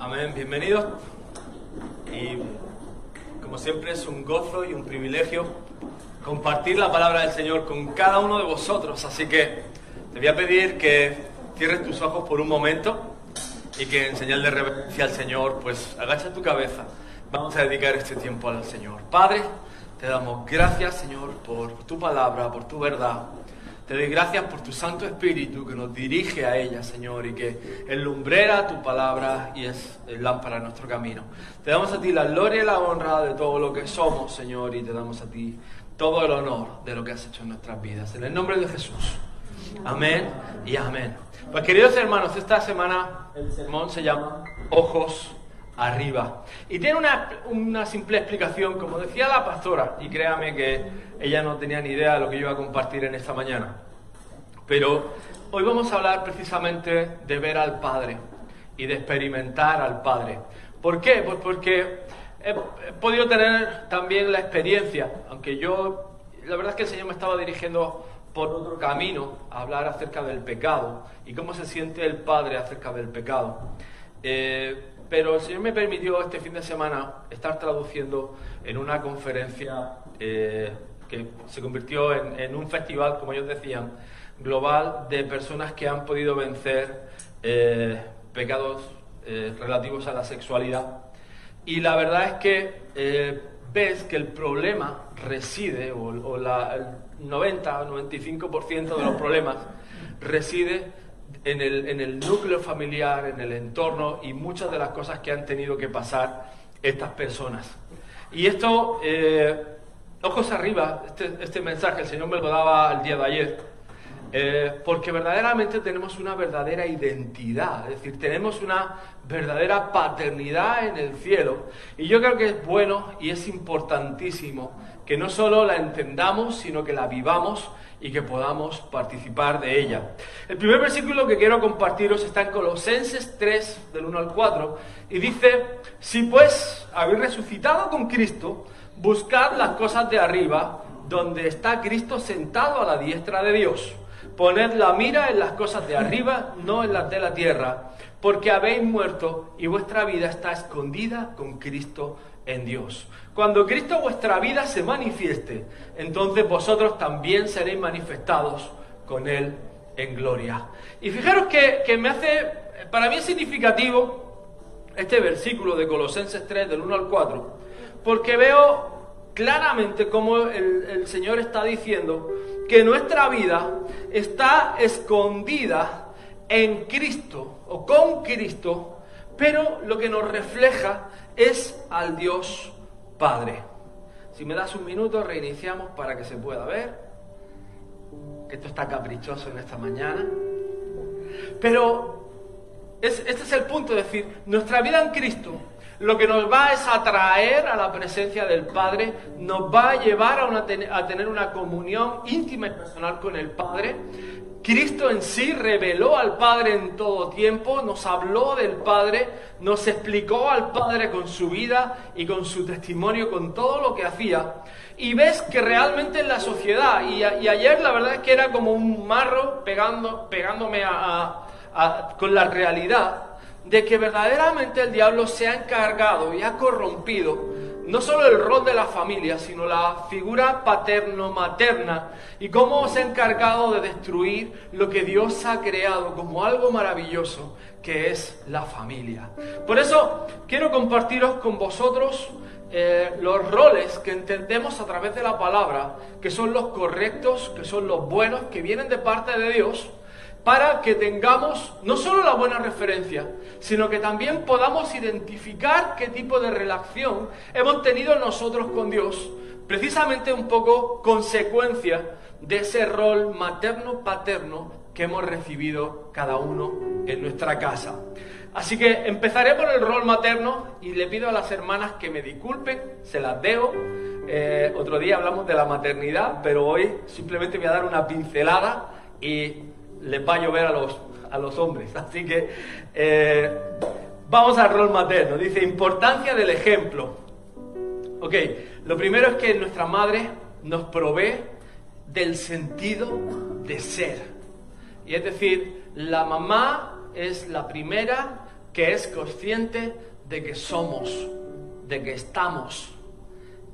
Amén, bienvenidos. Y como siempre es un gozo y un privilegio compartir la palabra del Señor con cada uno de vosotros. Así que te voy a pedir que cierres tus ojos por un momento y que en señal de reverencia al Señor, pues agacha tu cabeza. Vamos a dedicar este tiempo al Señor. Padre, te damos gracias, Señor, por tu palabra, por tu verdad. Te doy gracias por tu Santo Espíritu que nos dirige a ella, Señor, y que lumbrera tu palabra y es el lámpara de nuestro camino. Te damos a ti la gloria y la honra de todo lo que somos, Señor, y te damos a ti todo el honor de lo que has hecho en nuestras vidas. En el nombre de Jesús. Amén y amén. Pues queridos hermanos, esta semana el sermón se llama Ojos arriba. Y tiene una, una, simple explicación, como decía la pastora, y créame que ella no tenía ni idea de lo que yo iba a compartir en esta mañana. Pero hoy vamos a hablar precisamente de ver al Padre y de experimentar al Padre. ¿Por qué? Pues porque he, podido tener también la experiencia, aunque yo, la verdad es que el Señor me estaba dirigiendo por otro camino a hablar acerca del pecado y cómo se siente el Padre acerca del pecado. Eh, pero el Señor me permitió este fin de semana estar traduciendo en una conferencia eh, que se convirtió en, un festival, como ellos decían, global de personas que han podido vencer eh, pecados eh, relativos a la sexualidad. Y la verdad es que ves que el problema reside, o, la, el 90 o 95% de los problemas reside en el, en el núcleo familiar, en el entorno y muchas de las cosas que han tenido que pasar estas personas. Y esto, eh, ojos arriba, este, este, mensaje el Señor me lo daba el día de ayer, eh, porque verdaderamente tenemos una verdadera identidad, es decir, tenemos una verdadera paternidad en el cielo. Y yo creo que es bueno y es importantísimo que no solo la entendamos, sino que la vivamos y que podamos participar de ella. El primer versículo que quiero compartiros está en Colosenses 3, del 1 al 4, y dice, si pues habéis resucitado con Cristo, buscad las cosas de arriba, donde está Cristo sentado a la diestra de Dios. Poned la mira en las cosas de arriba, no en las de la tierra, porque habéis muerto y vuestra vida está escondida con Cristo en Dios. Cuando Cristo vuestra vida se manifieste, entonces vosotros también seréis manifestados con Él en gloria. Y fijaros que, me hace, para mí significativo este versículo de Colosenses 3, del 1 al 4, porque veo claramente cómo el, el Señor está diciendo que nuestra vida está escondida en Cristo o con Cristo, pero lo que nos refleja es al Dios Padre. Si me das un minuto, reiniciamos para que se pueda ver. Que esto está caprichoso en esta mañana. Pero este es el punto, es decir, nuestra vida en Cristo lo que nos va es atraer a la presencia del Padre, nos va a llevar a, a tener una comunión íntima y personal con el Padre, Cristo en sí reveló al Padre en todo tiempo, nos habló del Padre, nos explicó al Padre con su vida y con su testimonio, con todo lo que hacía. Y ves que realmente en la sociedad, y, ayer la verdad es que era como un marro pegando, pegándome con la realidad, de que verdaderamente el diablo se ha encargado y ha corrompido no solo el rol de la familia, sino la figura paterno-materna y cómo se ha encargado de destruir lo que Dios ha creado como algo maravilloso, que es la familia. Por eso quiero compartiros con vosotros eh, los roles que entendemos a través de la palabra, que son los correctos, que son los buenos, que vienen de parte de Dios para que tengamos no solo la buena referencia, sino que también podamos identificar qué tipo de relación hemos tenido nosotros con Dios, precisamente un poco consecuencia de ese rol materno-paterno que hemos recibido cada uno en nuestra casa. Así que empezaré por el rol materno y le pido a las hermanas que me disculpen, se las dejo. Eh, otro día hablamos de la maternidad, pero hoy simplemente voy a dar una pincelada y les va a llover a los, a los hombres. Así que eh, vamos al rol materno. Dice, importancia del ejemplo. Ok, lo primero es que nuestra madre nos provee del sentido de ser. Y es decir, la mamá es la primera que es consciente de que somos, de que estamos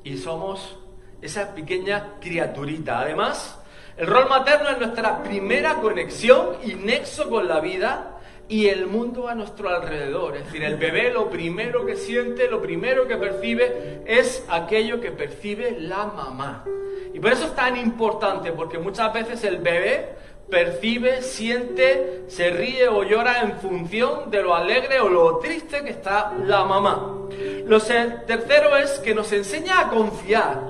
y somos esa pequeña criaturita. Además, el rol materno es nuestra primera conexión y nexo con la vida y el mundo a nuestro alrededor. Es decir, el bebé lo primero que siente, lo primero que percibe es aquello que percibe la mamá. Y por eso es tan importante, porque muchas veces el bebé percibe, siente, se ríe o llora en función de lo alegre o lo triste que está la mamá. Lo tercero es que nos enseña a confiar,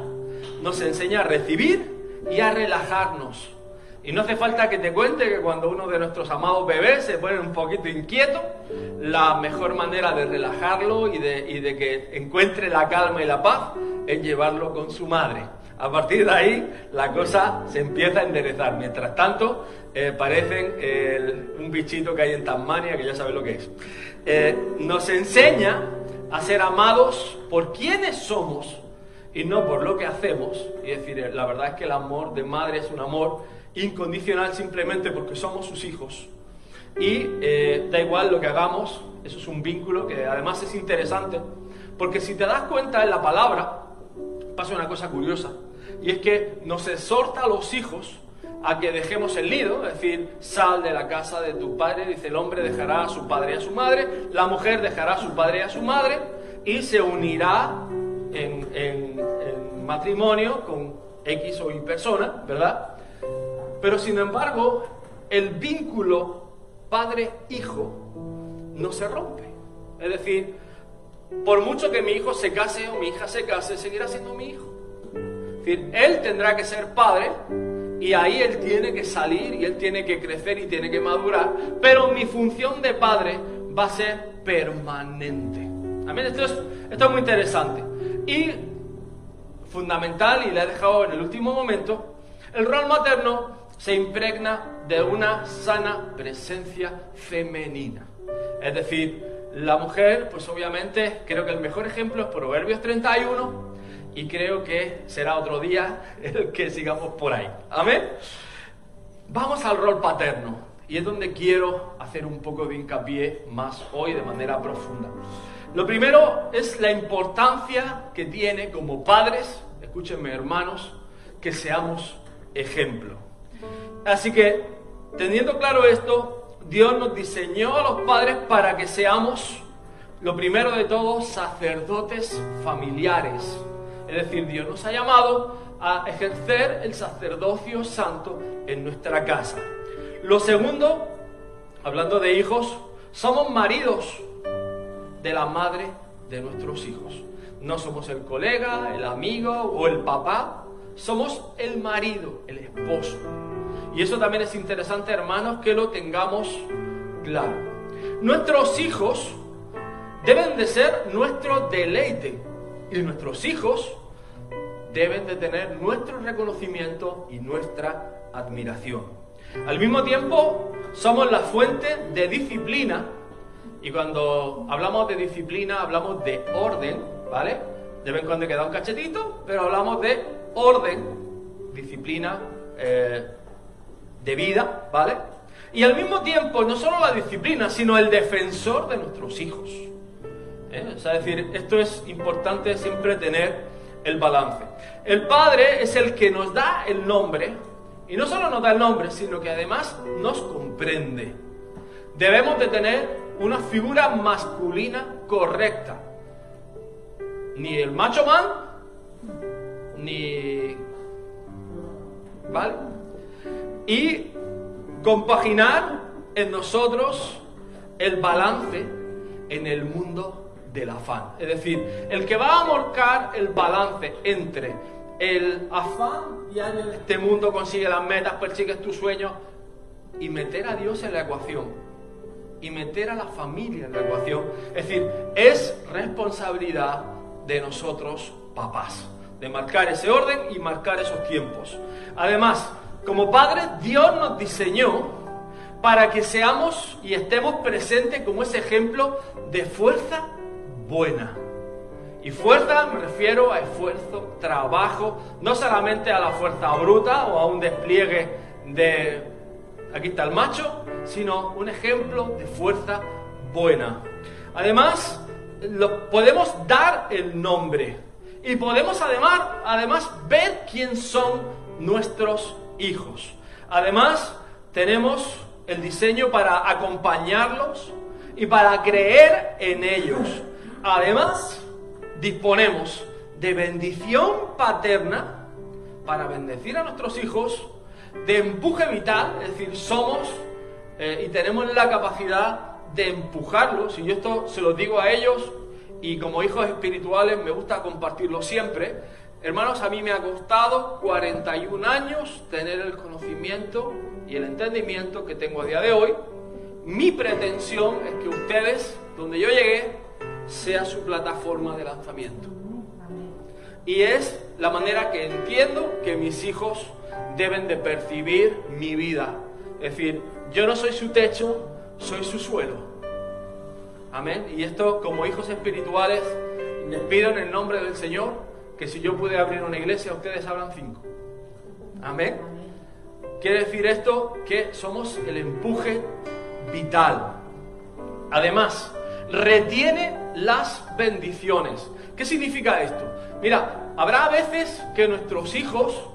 nos enseña a recibir y a relajarnos. Y no hace falta que te cuente que cuando uno de nuestros amados bebés se pone un poquito inquieto, la mejor manera de relajarlo y de, y de que encuentre la calma y la paz es llevarlo con su madre. A partir de ahí la cosa se empieza a enderezar. Mientras tanto, eh, parecen un bichito que hay en Tasmania, que ya sabe lo que es. Eh, nos enseña a ser amados por quienes somos y no por lo que hacemos. Y decir, la verdad es que el amor de madre es un amor incondicional simplemente porque somos sus hijos. Y eh, da igual lo que hagamos, eso es un vínculo que además es interesante, porque si te das cuenta en la palabra, pasa una cosa curiosa, y es que nos exhorta a los hijos a que dejemos el nido, es decir, sal de la casa de tu padre, dice el hombre dejará a su padre y a su madre, la mujer dejará a su padre y a su madre, y se unirá en, en matrimonio con X o Y persona, ¿verdad? Pero sin embargo, el vínculo padre-hijo no se rompe. Es decir, por mucho que mi hijo se case o mi hija se case, seguirá siendo mi hijo. Es decir, él tendrá que ser padre y ahí él tiene que salir y él tiene que crecer y tiene que madurar, pero mi función de padre va a ser permanente. Amén. Esto es, esto es muy interesante. Y fundamental, y le he dejado en el último momento, el rol materno se impregna de una sana presencia femenina. Es decir, la mujer, pues obviamente, creo que el mejor ejemplo es Proverbios 31 y creo que será otro día el que sigamos por ahí. Amén. Vamos al rol paterno y es donde quiero hacer un poco de hincapié más hoy de manera profunda. Lo primero es la importancia que tiene como padres, escúchenme hermanos, que seamos ejemplo. Así que, teniendo claro esto, Dios nos diseñó a los padres para que seamos, lo primero de todo, sacerdotes familiares. Es decir, Dios nos ha llamado a ejercer el sacerdocio santo en nuestra casa. Lo segundo, hablando de hijos, somos maridos de la madre de nuestros hijos. No somos el colega, el amigo o el papá, somos el marido, el esposo. Y eso también es interesante, hermanos, que lo tengamos claro. Nuestros hijos deben de ser nuestro deleite y nuestros hijos deben de tener nuestro reconocimiento y nuestra admiración. Al mismo tiempo, somos la fuente de disciplina y cuando hablamos de disciplina hablamos de orden, ¿vale? De vez en cuando queda un cachetito, pero hablamos de orden, disciplina eh, de vida, ¿vale? Y al mismo tiempo, no solo la disciplina, sino el defensor de nuestros hijos. ¿Eh? es decir, esto es importante siempre tener el balance. El Padre es el que nos da el nombre, y no solo nos da el nombre, sino que además nos comprende. Debemos de tener una figura masculina correcta. Ni el macho man, ni... ¿Vale? Y compaginar en nosotros el balance en el mundo del afán. Es decir, el que va a marcar el balance entre el afán diario en este mundo, consigue las metas, persigues tus sueños y meter a Dios en la ecuación y meter a la familia en la ecuación. Es decir, es responsabilidad de nosotros, papás, de marcar ese orden y marcar esos tiempos. Además, como padres, Dios nos diseñó para que seamos y estemos presentes como ese ejemplo de fuerza buena. Y fuerza me refiero a esfuerzo, trabajo, no solamente a la fuerza bruta o a un despliegue de aquí está el macho, sino un ejemplo de fuerza buena. Además, lo, podemos dar el nombre y podemos además, además ver quién son nuestros hijos. Además, tenemos el diseño para acompañarlos y para creer en ellos. Además, disponemos de bendición paterna para bendecir a nuestros hijos, de empuje vital, es decir, somos eh, y tenemos la capacidad de empujarlos, y yo esto se lo digo a ellos, y como hijos espirituales me gusta compartirlo siempre. Hermanos, a mí me ha costado 41 años tener el conocimiento y el entendimiento que tengo a día de hoy. Mi pretensión es que ustedes, donde yo llegué, sea su plataforma de lanzamiento. Y es la manera que entiendo que mis hijos deben de percibir mi vida. Es decir, yo no soy su techo, soy su suelo. Amén. Y esto como hijos espirituales, les pido en el nombre del Señor que si yo pude abrir una iglesia, ustedes abran cinco. Amén. Quiere decir esto que somos el empuje vital. Además, retiene las bendiciones. ¿Qué significa esto? Mira, habrá veces que nuestros hijos,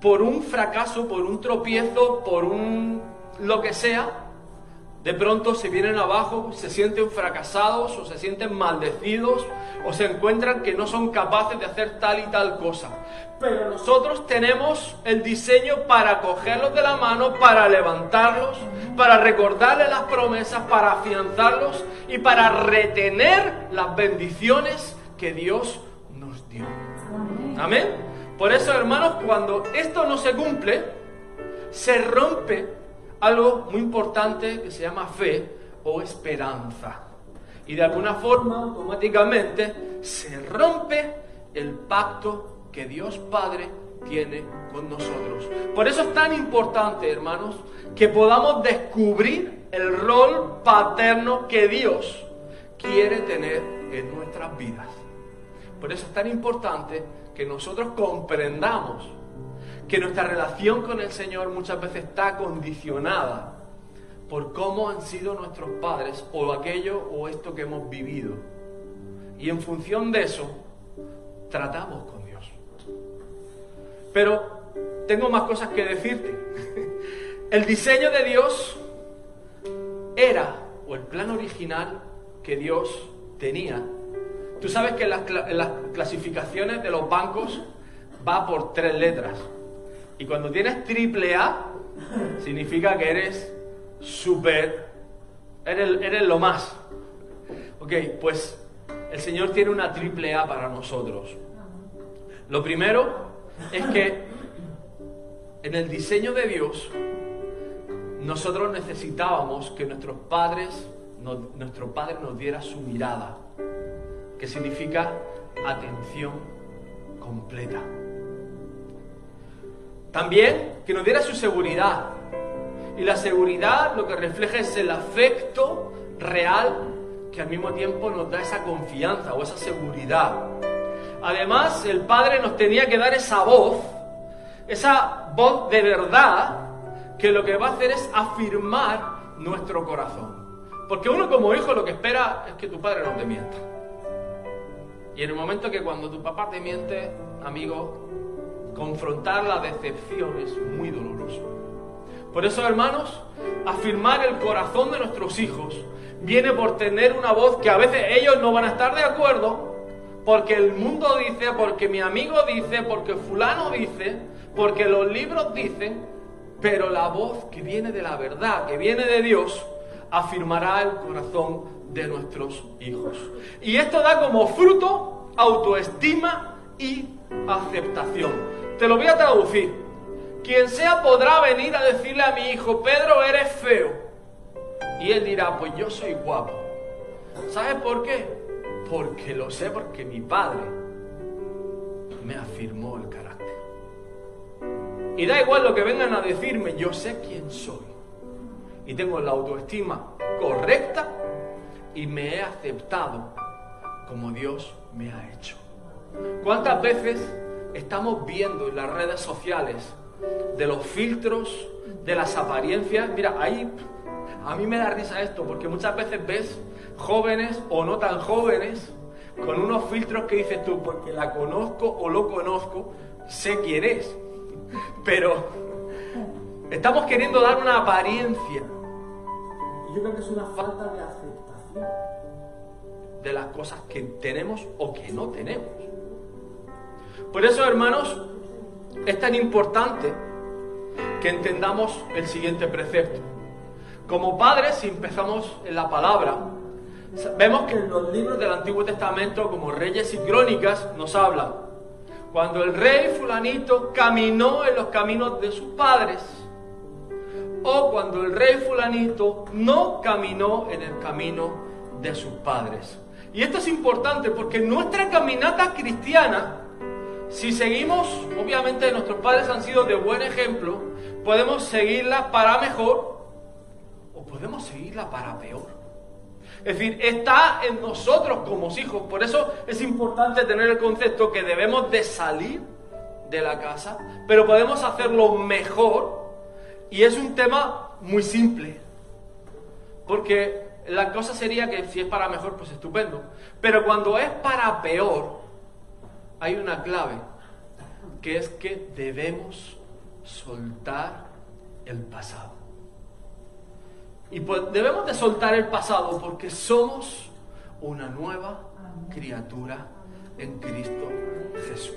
por un fracaso, por un tropiezo, por un lo que sea, de pronto se vienen abajo, se sienten fracasados o se sienten maldecidos o se encuentran que no son capaces de hacer tal y tal cosa. Pero nosotros tenemos el diseño para cogerlos de la mano, para levantarlos, para recordarles las promesas, para afianzarlos y para retener las bendiciones que Dios nos dio. Amén. Por eso, hermanos, cuando esto no se cumple, se rompe algo muy importante que se llama fe o esperanza. Y de alguna forma, automáticamente, se rompe el pacto que Dios Padre tiene con nosotros. Por eso es tan importante, hermanos, que podamos descubrir el rol paterno que Dios quiere tener en nuestras vidas. Por eso es tan importante que nosotros comprendamos que nuestra relación con el Señor muchas veces está condicionada por cómo han sido nuestros padres o aquello o esto que hemos vivido. Y en función de eso, tratamos con Dios. Pero tengo más cosas que decirte. El diseño de Dios era, o el plan original que Dios tenía. Tú sabes que en las, las clasificaciones de los bancos va por tres letras. Y cuando tienes triple A, significa que eres súper, eres, eres lo más. Ok, pues el Señor tiene una triple A para nosotros. Lo primero es que en el diseño de Dios, nosotros necesitábamos que nuestros padres, nuestro Padre nos diera su mirada, que significa atención completa. También que nos diera su seguridad. Y la seguridad lo que refleja es el afecto real que al mismo tiempo nos da esa confianza o esa seguridad. Además, el Padre nos tenía que dar esa voz, esa voz de verdad, que lo que va a hacer es afirmar nuestro corazón. Porque uno como hijo lo que espera es que tu padre no te mienta. Y en el momento que cuando tu papá te miente, amigo, confrontar la decepción es muy doloroso. Por eso, hermanos, afirmar el corazón de nuestros hijos viene por tener una voz que a veces ellos no van a estar de acuerdo, porque el mundo dice, porque mi amigo dice, porque fulano dice, porque los libros dicen, pero la voz que viene de la verdad, que viene de Dios, afirmará el corazón de nuestros hijos. Y esto da como fruto autoestima y aceptación. Te lo voy a traducir. Quien sea podrá venir a decirle a mi hijo, Pedro, eres feo. Y él dirá, pues yo soy guapo. ¿Sabes por qué? Porque lo sé, porque mi padre me afirmó el carácter. Y da igual lo que vengan a decirme, yo sé quién soy. Y tengo la autoestima correcta y me he aceptado como Dios me ha hecho. ¿Cuántas veces estamos viendo en las redes sociales de los filtros, de las apariencias. Mira, hay, a mí me da risa esto, porque muchas veces ves jóvenes o no tan jóvenes con unos filtros que dices tú, porque la conozco o lo conozco, sé quién es. Pero estamos queriendo dar una apariencia. Y yo creo que es una falta de aceptación. de las cosas que tenemos o que no tenemos. Por eso, hermanos, es tan importante que entendamos el siguiente precepto. Como padres, si empezamos en la palabra, vemos que en los libros del Antiguo Testamento, como Reyes y Crónicas, nos hablan. Cuando el rey fulanito caminó en los caminos de sus padres, o cuando el rey fulanito no caminó en el camino de sus padres. Y esto es importante porque nuestra caminata cristiana, si seguimos, obviamente nuestros padres han sido de buen ejemplo, podemos seguirla para mejor o podemos seguirla para peor. Es decir, está en nosotros como hijos. Por eso es importante tener el concepto que debemos de salir de la casa, pero podemos hacerlo mejor. Y es un tema muy simple. Porque la cosa sería que si es para mejor, pues estupendo. Pero cuando es para peor, hay una clave, que es que debemos soltar el pasado. Y pues debemos de soltar el pasado porque somos una nueva criatura en Cristo Jesús.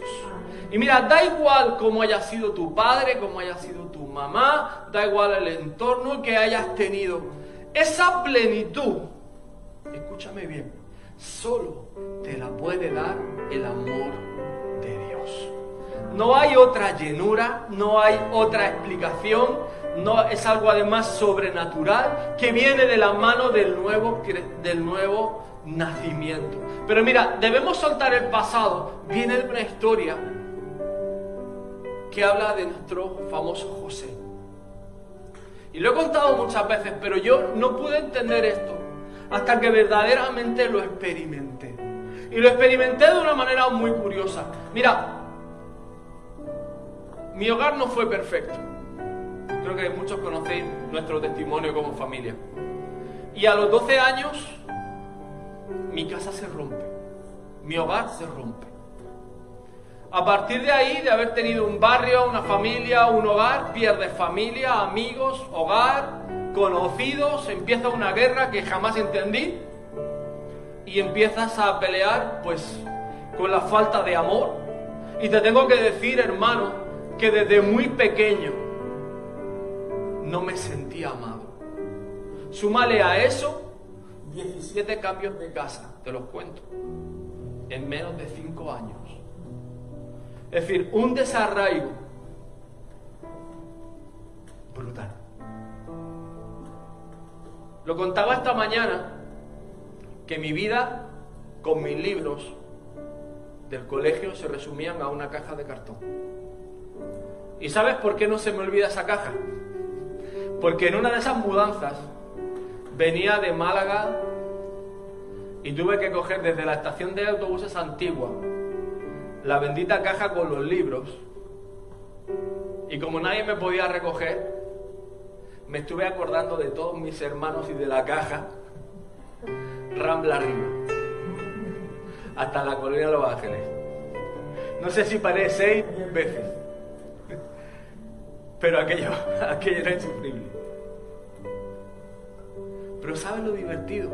Y mira, da igual cómo haya sido tu padre, cómo haya sido tu mamá, da igual el entorno que hayas tenido. Esa plenitud, escúchame bien, solo te la puede dar el amor No hay otra llenura, no hay otra explicación, no es algo además sobrenatural que viene de la mano del nuevo, del nuevo nacimiento. Pero mira, debemos soltar el pasado. Viene una historia que habla de nuestro famoso José. Y lo he contado muchas veces, pero yo no pude entender esto hasta que verdaderamente lo experimenté. Y lo experimenté de una manera muy curiosa. Mira, mi hogar no fue perfecto. Creo que muchos conocéis nuestro testimonio como familia. Y a los 12 años, mi casa se rompe, mi hogar se rompe. A partir de ahí, de haber tenido un barrio, una familia, un hogar, pierdes familia, amigos, hogar, conocidos, empieza una guerra que jamás entendí y empiezas a pelear pues con la falta de amor. Y te tengo que decir, hermano, que desde muy pequeño no me sentía amado. Súmale a eso 17 cambios de casa, te los cuento, en menos de 5 años. Es decir, un desarraigo brutal. Lo contaba esta mañana que mi vida con mis libros del colegio se resumían a una caja de cartón. ¿Y sabes por qué no se me olvida esa caja? Porque en una de esas mudanzas venía de Málaga y tuve que coger desde la estación de autobuses antigua la bendita caja con los libros. Y como nadie me podía recoger, me estuve acordando de todos mis hermanos y de la caja, rambla arriba, hasta la colonia de Los Ángeles. No sé si paré seis veces, pero aquello, aquello era insufrible. Pero ¿sabes lo divertido?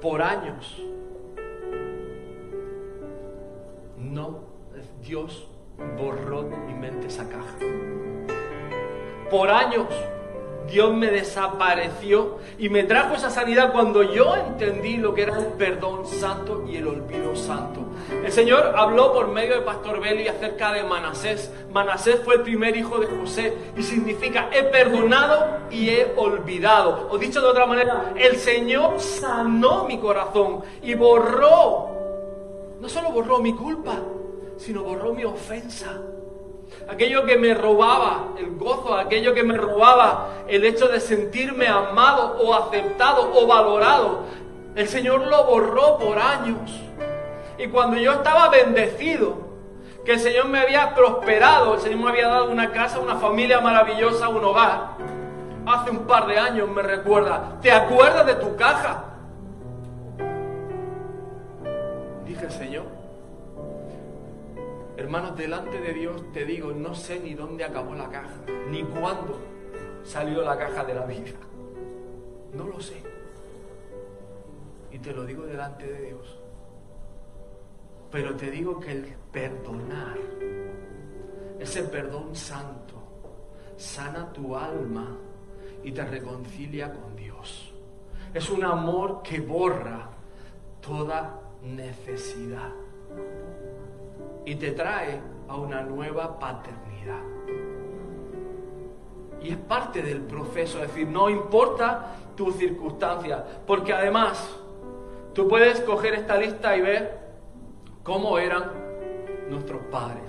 Por años, no, Dios borró de mi mente esa caja. Por años Dios me desapareció y me trajo esa sanidad cuando yo entendí lo que era el perdón santo y el olvido santo. El Señor habló por medio de Pastor Beli acerca de Manasés. Manasés fue el primer hijo de José y significa he perdonado y he olvidado. O dicho de otra manera, el Señor sanó mi corazón y borró, no solo borró mi culpa, sino borró mi ofensa aquello que me robaba el gozo, aquello que me robaba el hecho de sentirme amado o aceptado o valorado. El Señor lo borró por años. Y cuando yo estaba bendecido, que el Señor me había prosperado, el Señor me había dado una casa, una familia maravillosa, un hogar, hace un par de años me recuerda, ¿te acuerdas de tu caja? Dije, Señor, hermanos, delante de Dios te digo, no sé ni dónde acabó la caja, ni cuándo salió la caja de la vida. No lo sé. Y te lo digo delante de Dios. Pero te digo que el perdonar, ese perdón santo, sana tu alma y te reconcilia con Dios. Es un amor que borra toda necesidad y te trae a una nueva paternidad. Y es parte del proceso, es decir, no importa tu circunstancia, porque además tú puedes coger esta lista y ver cómo eran nuestros padres.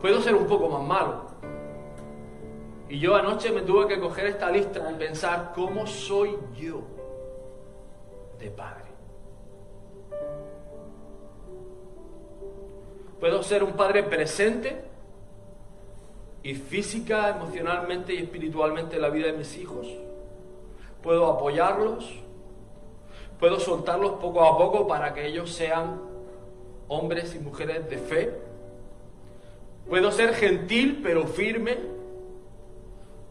Puedo ser un poco más malo. Y yo anoche me tuve que coger esta lista y pensar cómo soy yo de padre. Puedo ser un padre presente y física, emocionalmente y espiritualmente en la vida de mis hijos. Puedo apoyarlos. Puedo soltarlos poco a poco para que ellos sean hombres y mujeres de fe. Puedo ser gentil pero firme.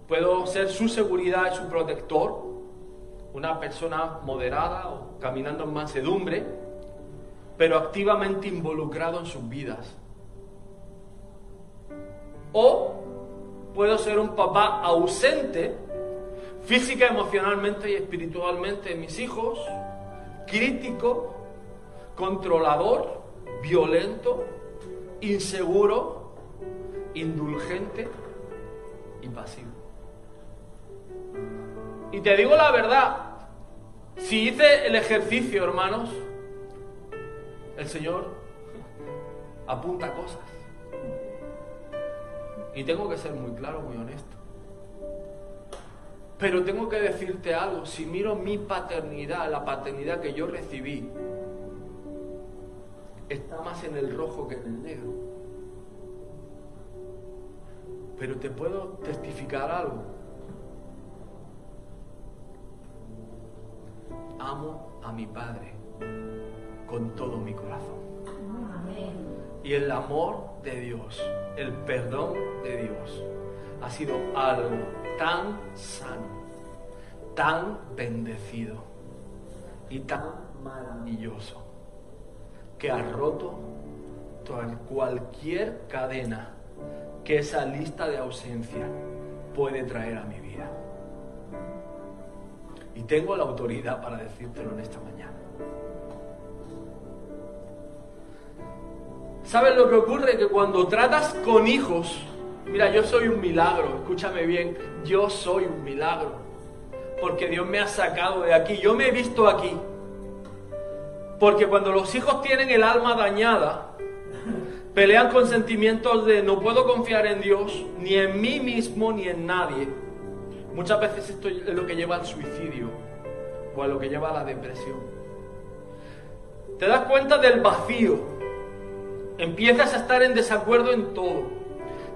Puedo ser su seguridad y su protector. Una persona moderada o caminando en mansedumbre, pero activamente involucrado en sus vidas. O puedo ser un papá ausente, física, emocionalmente y espiritualmente en mis hijos, crítico, controlador, violento, inseguro, indulgente y pasivo. Y te digo la verdad, si hice el ejercicio, hermanos, el Señor apunta cosas. Y tengo que ser muy claro, muy honesto. Pero tengo que decirte algo, si miro mi paternidad, la paternidad que yo recibí, está más en el rojo que en el negro. Pero te puedo testificar algo. Amo a mi Padre con todo mi corazón. Y el amor de Dios, el perdón de Dios, ha sido algo tan sano, tan bendecido y tan maravilloso que ha roto cualquier cadena que esa lista de ausencia puede traer a mi vida. Y tengo la autoridad para decírtelo en esta mañana. ¿Sabes lo que ocurre? Que cuando tratas con hijos, mira, yo soy un milagro, escúchame bien, yo soy un milagro, porque Dios me ha sacado de aquí, yo me he visto aquí. Porque cuando los hijos tienen el alma dañada, pelean con sentimientos de no puedo confiar en Dios, ni en mí mismo, ni en nadie. Muchas veces esto es lo que lleva al suicidio o a lo que lleva a la depresión. Te das cuenta del vacío Empiezas a estar en desacuerdo en todo.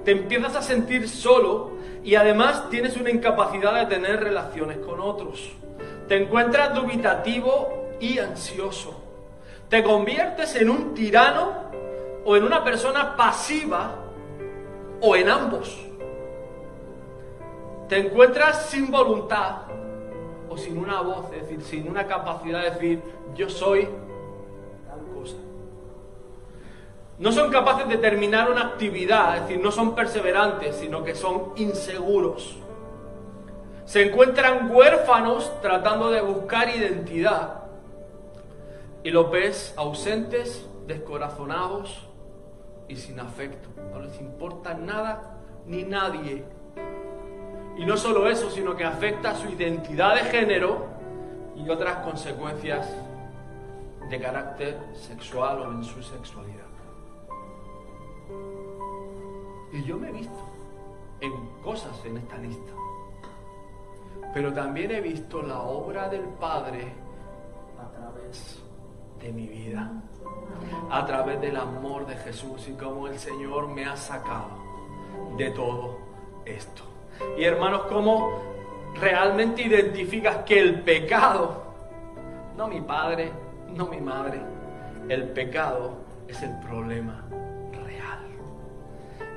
Te empiezas a sentir solo y además tienes una incapacidad de tener relaciones con otros. Te encuentras dubitativo y ansioso. Te conviertes en un tirano o en una persona pasiva o en ambos. Te encuentras sin voluntad o sin una voz, es decir, sin una capacidad de decir yo soy no son capaces de terminar una actividad, es decir, no son perseverantes, sino que son inseguros. Se encuentran huérfanos tratando de buscar identidad y los ves ausentes, descorazonados y sin afecto. No les importa nada ni nadie. Y no solo eso, sino que afecta su identidad de género y otras consecuencias de carácter sexual o en su sexualidad. Y yo me he visto en cosas en esta lista. Pero también he visto la obra del Padre a través de mi vida, a través del amor de Jesús y cómo el Señor me ha sacado de todo esto. Y hermanos, ¿cómo realmente identificas que el pecado, no mi padre, no mi madre, el pecado es el problema?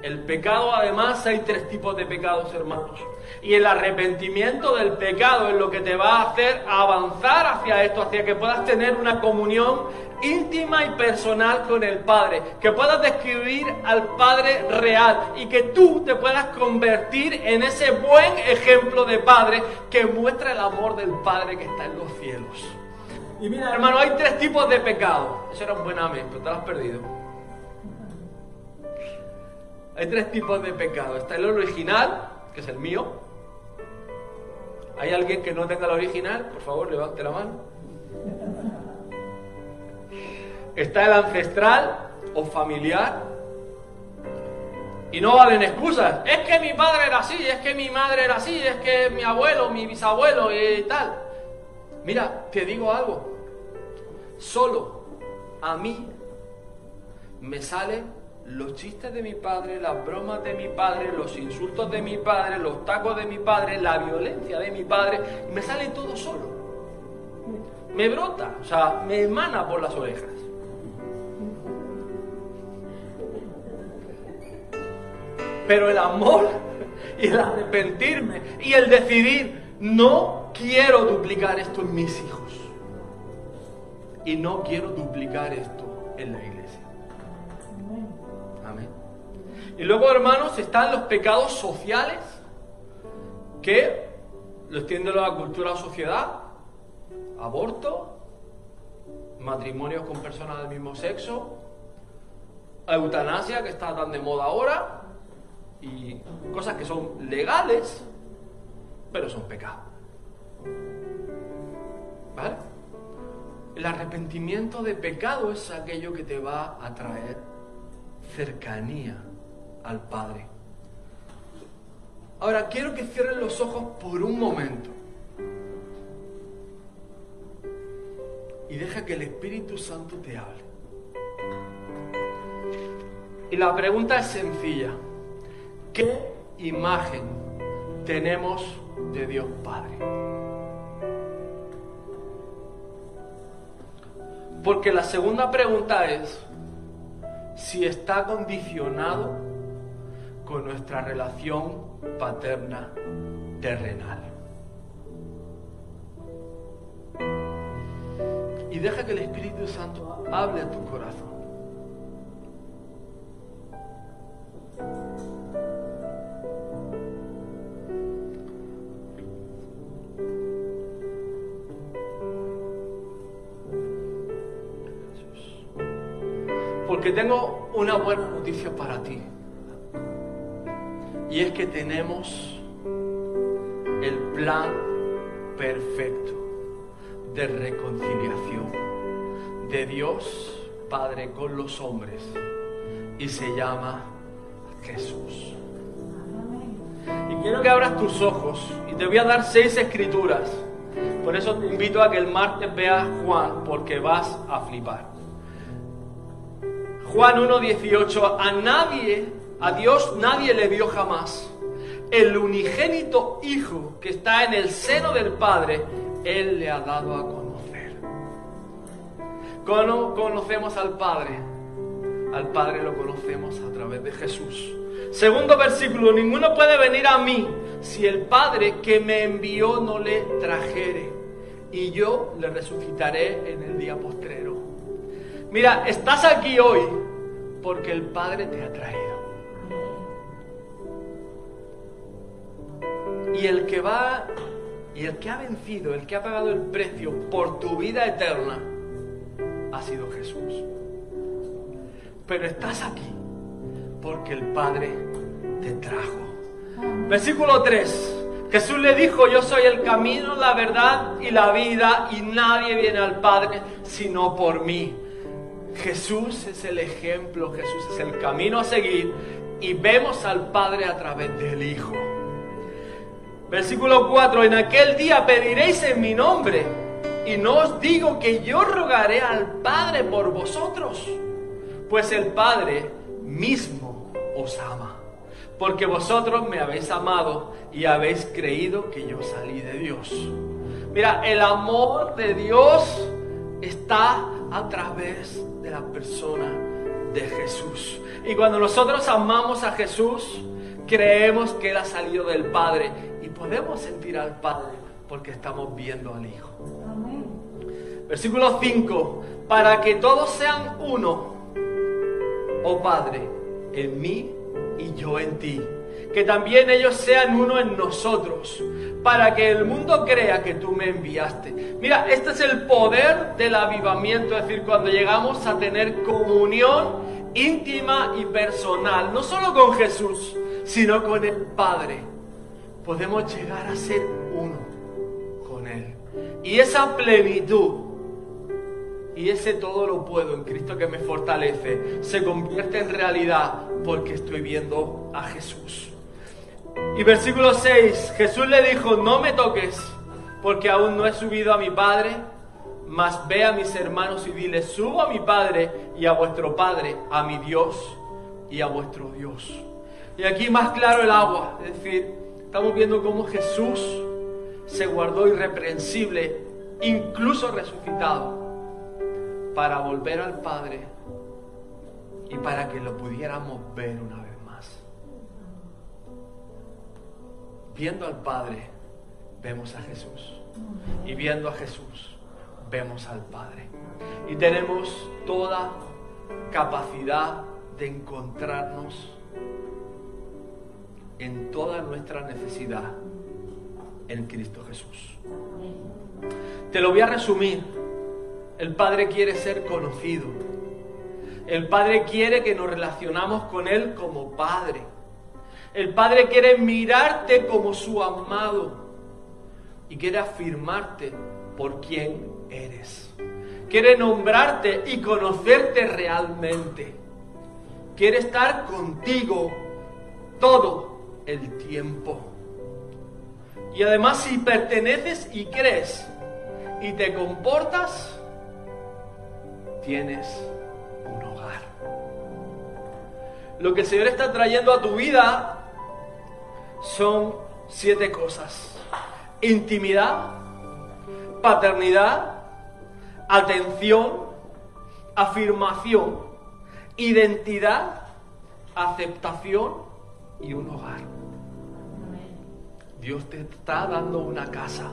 El pecado, además, hay tres tipos de pecados, hermanos. Y el arrepentimiento del pecado es lo que te va a hacer avanzar hacia esto, hacia que puedas tener una comunión íntima y personal con el Padre, que puedas describir al Padre real y que tú te puedas convertir en ese buen ejemplo de Padre que muestra el amor del Padre que está en los cielos. Y mira, hermano, hay tres tipos de pecado. Eso era un buen amén, pero te lo has perdido. Hay tres tipos de pecado. Está el original, que es el mío. ¿Hay alguien que no tenga el original? Por favor, levante la mano. Está el ancestral o familiar. Y no valen excusas. Es que mi padre era así, es que mi madre era así, es que mi abuelo, mi bisabuelo y tal. Mira, te digo algo. Solo a mí me salen los chistes de mi padre, las bromas de mi padre, los insultos de mi padre, los tacos de mi padre, la violencia de mi padre, me sale todo solo. Me brota, o sea, me emana por las orejas. Pero el amor y el arrepentirme y el decidir, no quiero duplicar esto en mis hijos. Y no quiero duplicar esto en la iglesia. Y luego, hermanos, están los pecados sociales, que lo extiende la cultura o sociedad, aborto, matrimonios con personas del mismo sexo, eutanasia, que está tan de moda ahora, y cosas que son legales, pero son pecados. ¿Vale? El arrepentimiento de pecado es aquello que te va a traer cercanía al Padre. Ahora, quiero que cierren los ojos por un momento. Y deja que el Espíritu Santo te hable. Y la pregunta es sencilla. ¿Qué imagen tenemos de Dios Padre? Porque la segunda pregunta es si está condicionado con nuestra relación paterna terrenal. Y deja que el Espíritu Santo hable a tu corazón. Porque tengo una buena Y es que tenemos el plan perfecto de reconciliación de Dios Padre con los hombres. Y se llama Jesús. Y quiero que abras tus ojos y te voy a dar seis escrituras. Por eso te invito a que el martes veas Juan, porque vas a flipar. Juan 1.18, a nadie a Dios nadie le vio jamás. El unigénito Hijo que está en el seno del Padre, Él le ha dado a conocer. ¿Cómo conocemos al Padre? Al Padre lo conocemos a través de Jesús. Segundo versículo, ninguno puede venir a mí si el Padre que me envió no le trajere, y yo le resucitaré en el día postrero. Mira, estás aquí hoy porque el Padre te ha traído. Y el que va, y el que ha vencido, el que ha pagado el precio por tu vida eterna, ha sido Jesús. Pero estás aquí porque el Padre te trajo. Versículo 3. Jesús le dijo, yo soy el camino, la verdad y la vida, y nadie viene al Padre sino por mí. Jesús es el ejemplo, Jesús es el camino a seguir, y vemos al Padre a través del Hijo. Versículo 4, en aquel día pediréis en mi nombre y no os digo que yo rogaré al Padre por vosotros, pues el Padre mismo os ama, porque vosotros me habéis amado y habéis creído que yo salí de Dios. Mira, el amor de Dios está a través de la persona de Jesús. Y cuando nosotros amamos a Jesús, creemos que Él ha salido del Padre y podemos sentir al Padre porque estamos viendo al Hijo. Versículo 5, para que todos sean uno, oh Padre, en mí y yo en ti. Que también ellos sean uno en nosotros, para que el mundo crea que tú me enviaste. Mira, este es el poder del avivamiento, es decir, cuando llegamos a tener comunión íntima y personal, no solo con Jesús, sino con el Padre, podemos llegar a ser uno con Él. Y esa plenitud y ese todo lo puedo en Cristo que me fortalece se convierte en realidad porque estoy viendo a Jesús. Y versículo 6, Jesús le dijo, no me toques porque aún no he subido a mi Padre, mas ve a mis hermanos y dile, subo a mi Padre y a vuestro Padre, a mi Dios y a vuestro Dios. Y aquí más claro el agua, es decir, estamos viendo cómo Jesús se guardó irreprensible, incluso resucitado para volver al Padre y para que lo pudiéramos ver una vez más. Viendo al Padre, vemos a Jesús. Y viendo a Jesús, vemos al Padre. Y tenemos toda capacidad de encontrarnos en toda nuestra necesidad en Cristo Jesús. Te lo voy a resumir el Padre quiere ser conocido. El Padre quiere que nos relacionamos con Él como Padre. El Padre quiere mirarte como su amado y quiere afirmarte por quién eres. Quiere nombrarte y conocerte realmente. Quiere estar contigo todo el tiempo. Y además si perteneces y crees y te comportas, tienes un hogar. Lo que el Señor está trayendo a tu vida son siete cosas. Intimidad, paternidad, atención, afirmación, identidad, aceptación y un hogar. Dios te está dando una casa.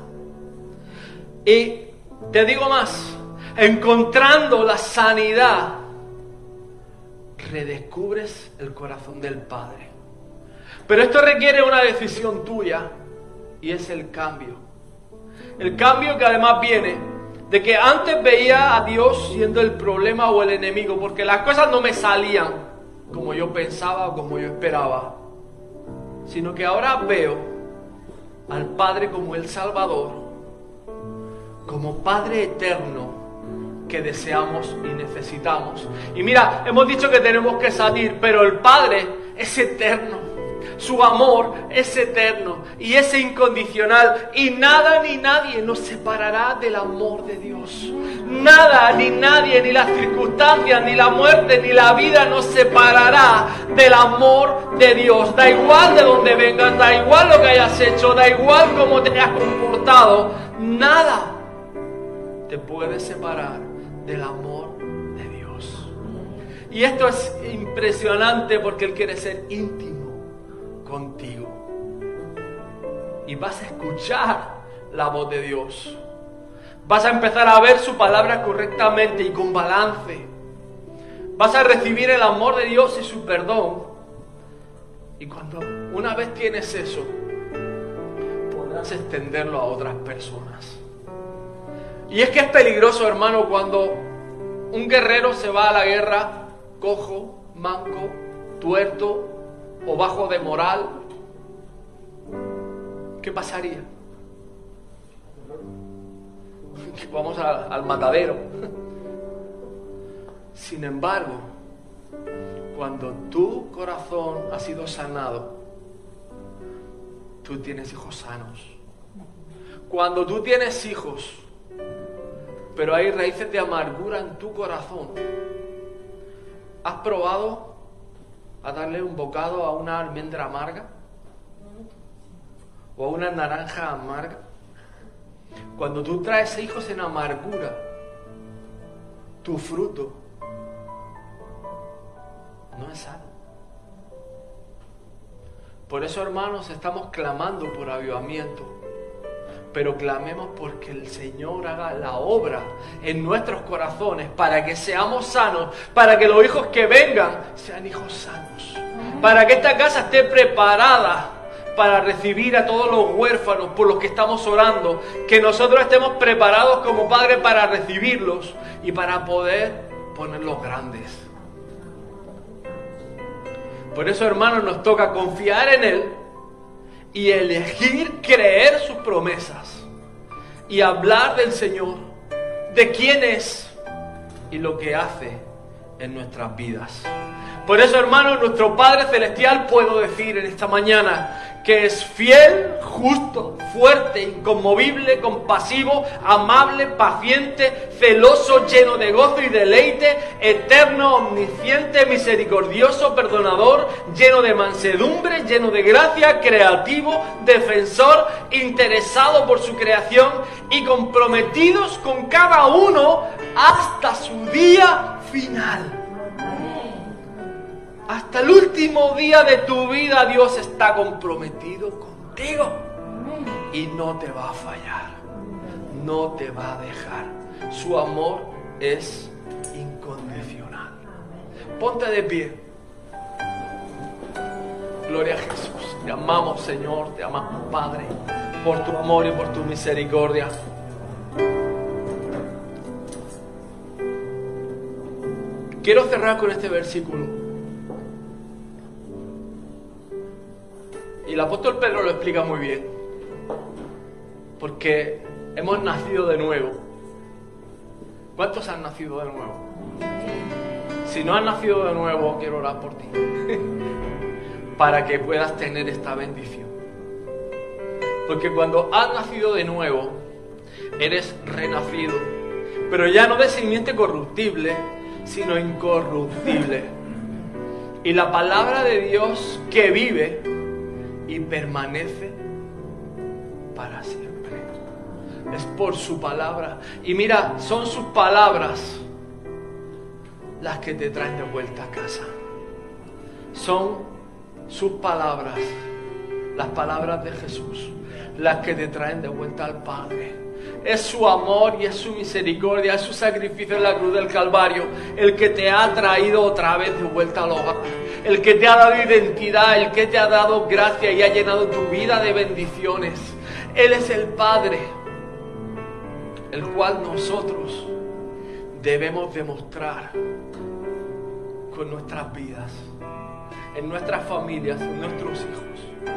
Y te digo más, encontrando la sanidad, redescubres el corazón del Padre. Pero esto requiere una decisión tuya y es el cambio. El cambio que además viene de que antes veía a Dios siendo el problema o el enemigo, porque las cosas no me salían como yo pensaba o como yo esperaba, sino que ahora veo al Padre como el Salvador, como Padre eterno que deseamos y necesitamos. Y mira, hemos dicho que tenemos que salir, pero el Padre es eterno. Su amor es eterno y es incondicional y nada ni nadie nos separará del amor de Dios. Nada ni nadie, ni las circunstancias, ni la muerte, ni la vida nos separará del amor de Dios. Da igual de donde vengas, da igual lo que hayas hecho, da igual cómo te hayas comportado, nada te puede separar del amor de Dios. Y esto es impresionante porque Él quiere ser íntimo contigo. Y vas a escuchar la voz de Dios. Vas a empezar a ver su palabra correctamente y con balance. Vas a recibir el amor de Dios y su perdón. Y cuando una vez tienes eso, podrás extenderlo a otras personas. Y es que es peligroso, hermano, cuando un guerrero se va a la guerra cojo, manco, tuerto o bajo de moral. ¿Qué pasaría? Vamos al, matadero. Sin embargo, cuando tu corazón ha sido sanado, tú tienes hijos sanos. Cuando tú tienes hijos, pero hay raíces de amargura en tu corazón. ¿Has probado a darle un bocado a una almendra amarga o a una naranja amarga. Cuando tú traes hijos en amargura, tu fruto no es sano. Por eso, hermanos, estamos clamando por avivamiento. Pero clamemos porque el Señor haga la obra en nuestros corazones para que seamos sanos, para que los hijos que vengan sean hijos sanos, para que esta casa esté preparada para recibir a todos los huérfanos por los que estamos orando, que nosotros estemos preparados como padres para recibirlos y para poder ponerlos grandes. Por eso, hermanos, nos toca confiar en Él y elegir creer sus promesas y hablar del Señor, de quién es y lo que hace en nuestras vidas. Por eso, hermanos, nuestro Padre Celestial puedo decir en esta mañana que es fiel, justo, fuerte, inconmovible, compasivo, amable, paciente, celoso, lleno de gozo y deleite, eterno, omnisciente, misericordioso, perdonador, lleno de mansedumbre, lleno de gracia, creativo, defensor, interesado por su creación y comprometidos con cada uno hasta su día final. Hasta el último día de tu vida Dios está comprometido contigo y no te va a fallar, no te va a dejar. Su amor es incondicional. Ponte de pie. Gloria a Jesús. Te amamos Señor, te amamos Padre, por tu amor y por tu misericordia. Quiero cerrar con este versículo. Y el apóstol Pedro lo explica muy bien. Porque hemos nacido de nuevo. ¿Cuántos han nacido de nuevo? Si no has nacido de nuevo, quiero orar por ti. Para que puedas tener esta bendición. Porque cuando has nacido de nuevo, eres renacido. Pero ya no de simiente corruptible, sino incorruptible. Y la palabra de Dios que vive y permanece para siempre. Es por su palabra. Y mira, son sus palabras las que te traen de vuelta a casa. Son sus palabras, las palabras de Jesús, las que te traen de vuelta al Padre. Es su amor y es su misericordia, es su sacrificio en la cruz del Calvario, el que te ha traído otra vez de vuelta al hogar el que te ha dado identidad, el que te ha dado gracia y ha llenado tu vida de bendiciones. Él es el Padre, el cual nosotros debemos demostrar con nuestras vidas, en nuestras familias, en nuestros hijos.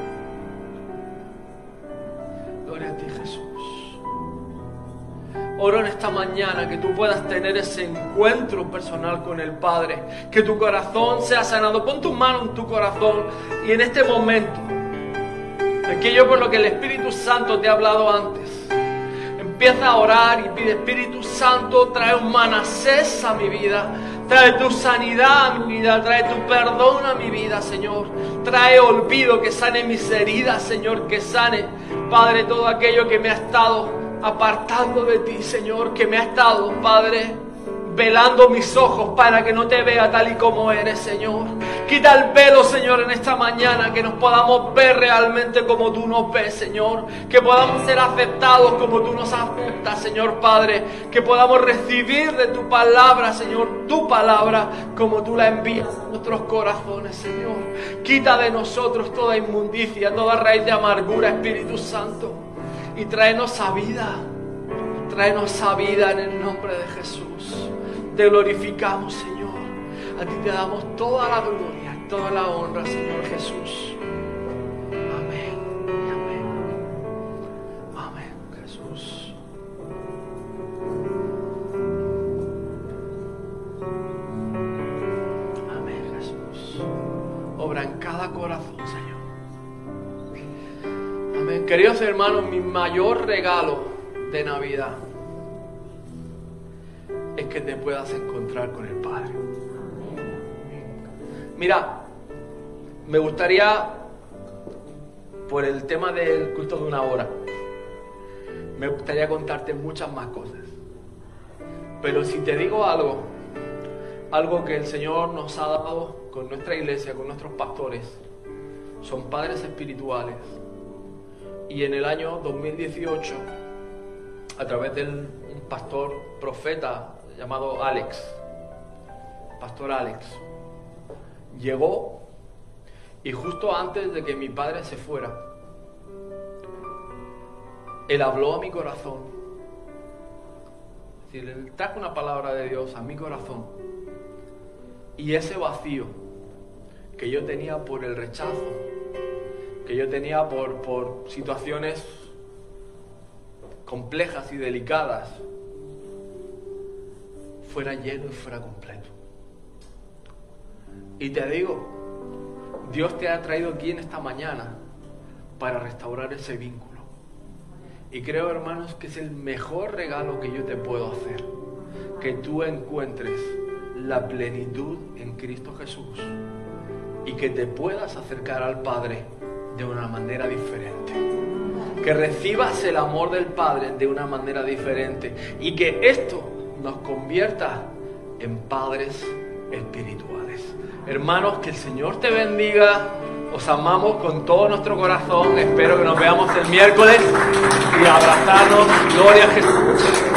Gloria a ti Jesús. Oro en esta mañana que tú puedas tener ese encuentro personal con el Padre, que tu corazón sea sanado. Pon tu mano en tu corazón y en este momento, aquello por lo que el Espíritu Santo te ha hablado antes, empieza a orar y pide Espíritu Santo, trae un manasés a mi vida. Trae tu sanidad a mi vida, trae tu perdón a mi vida, Señor. Trae olvido que sane mis heridas, Señor, que sane, Padre, todo aquello que me ha estado apartando de ti, Señor, que me ha estado, Padre, velando mis ojos para que no te vea tal y como eres, Señor. Quita el velo, Señor, en esta mañana, que nos podamos ver realmente como tú nos ves, Señor. Que podamos ser aceptados como tú nos aceptas, Señor Padre. Que podamos recibir de tu palabra, Señor, tu palabra como tú la envías a nuestros corazones, Señor. Quita de nosotros toda inmundicia, toda raíz de amargura, Espíritu Santo y tráenos a vida. Tráenos a vida en el nombre de Jesús. Te glorificamos, Señor. A ti te damos toda la gloria toda la honra, Señor Jesús. Amén. Amén. Amén, Jesús. Amén, Jesús. Obra en cada corazón. Queridos hermanos, mi mayor regalo de Navidad es que te puedas encontrar con el Padre. Mira, me gustaría, por el tema del culto de una hora, me gustaría contarte muchas más cosas. Pero si te digo algo, algo que el Señor nos ha dado con nuestra iglesia, con nuestros pastores, son padres espirituales. Y en el año 2018, a través de un pastor profeta llamado Alex, pastor Alex, llegó y justo antes de que mi padre se fuera, él habló a mi corazón. Es decir, él trajo una palabra de Dios a mi corazón. Y ese vacío que yo tenía por el rechazo, que yo tenía por, por situaciones complejas y delicadas, fuera lleno y fuera completo. Y te digo, Dios te ha traído aquí en esta mañana para restaurar ese vínculo. Y creo, hermanos, que es el mejor regalo que yo te puedo hacer. Que tú encuentres la plenitud en Cristo Jesús y que te puedas acercar al Padre de una manera diferente. Que recibas el amor del Padre de una manera diferente y que esto nos convierta en padres espirituales. Hermanos, que el Señor te bendiga. Os amamos con todo nuestro corazón. Espero que nos veamos el miércoles y abrazarnos. Gloria a Jesús.